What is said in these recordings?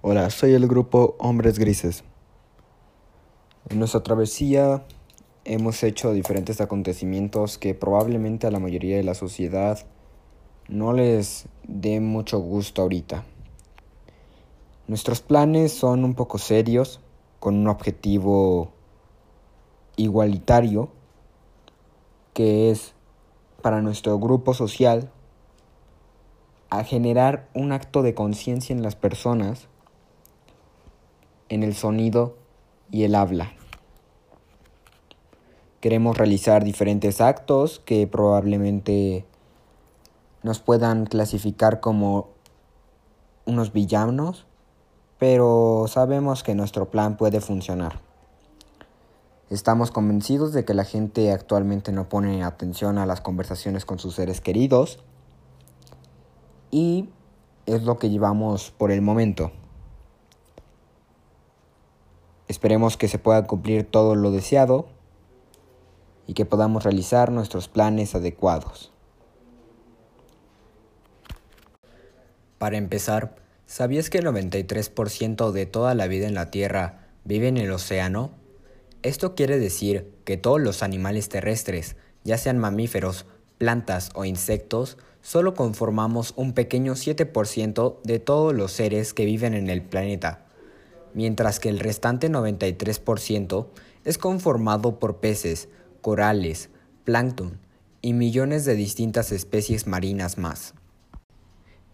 Hola, soy el grupo Hombres Grises. En nuestra travesía hemos hecho diferentes acontecimientos que probablemente a la mayoría de la sociedad no les dé mucho gusto ahorita. Nuestros planes son un poco serios, con un objetivo igualitario, que es para nuestro grupo social a generar un acto de conciencia en las personas en el sonido y el habla. Queremos realizar diferentes actos que probablemente nos puedan clasificar como unos villanos, pero sabemos que nuestro plan puede funcionar. Estamos convencidos de que la gente actualmente no pone atención a las conversaciones con sus seres queridos y es lo que llevamos por el momento. Esperemos que se pueda cumplir todo lo deseado y que podamos realizar nuestros planes adecuados. Para empezar, ¿sabías que el 93% de toda la vida en la Tierra vive en el océano? Esto quiere decir que todos los animales terrestres, ya sean mamíferos, plantas o insectos, solo conformamos un pequeño 7% de todos los seres que viven en el planeta, mientras que el restante 93% es conformado por peces, corales, plancton y millones de distintas especies marinas más.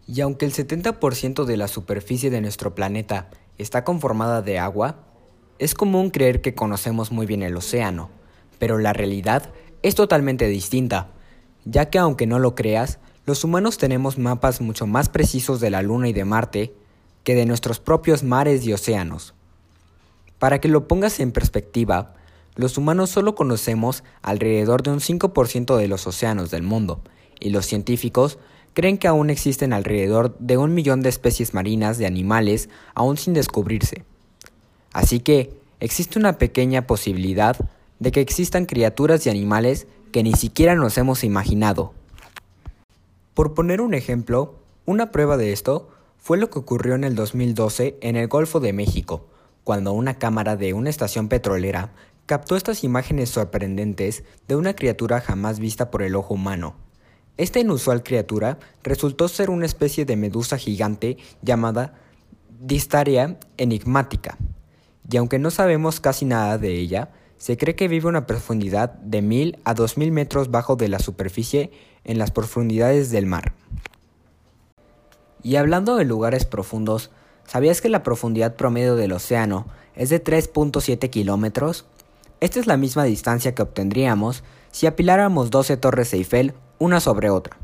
Y aunque el 70% de la superficie de nuestro planeta está conformada de agua, es común creer que conocemos muy bien el océano, pero la realidad es totalmente distinta, ya que aunque no lo creas, los humanos tenemos mapas mucho más precisos de la Luna y de Marte que de nuestros propios mares y océanos. Para que lo pongas en perspectiva, los humanos solo conocemos alrededor de un 5% de los océanos del mundo, y los científicos creen que aún existen alrededor de un millón de especies marinas de animales aún sin descubrirse. Así que existe una pequeña posibilidad de que existan criaturas y animales que ni siquiera nos hemos imaginado. Por poner un ejemplo, una prueba de esto fue lo que ocurrió en el 2012 en el Golfo de México, cuando una cámara de una estación petrolera captó estas imágenes sorprendentes de una criatura jamás vista por el ojo humano. Esta inusual criatura resultó ser una especie de medusa gigante llamada Distaria enigmática, y aunque no sabemos casi nada de ella, se cree que vive a una profundidad de 1000 a 2000 metros bajo de la superficie en las profundidades del mar. Y hablando de lugares profundos, ¿sabías que la profundidad promedio del océano es de 3.7 kilómetros? Esta es la misma distancia que obtendríamos si apiláramos 12 torres Eiffel una sobre otra.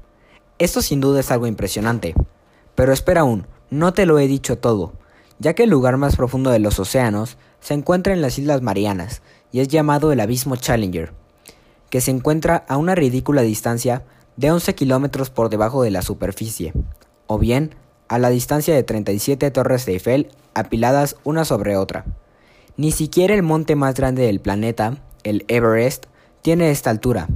Esto sin duda es algo impresionante. Pero espera aún, no te lo he dicho todo, ya que el lugar más profundo de los océanos se encuentra en las Islas Marianas y es llamado el Abismo Challenger, que se encuentra a una ridícula distancia de 11 kilómetros por debajo de la superficie, o bien a la distancia de 37 torres de Eiffel apiladas una sobre otra. Ni siquiera el monte más grande del planeta, el Everest, tiene esta altura,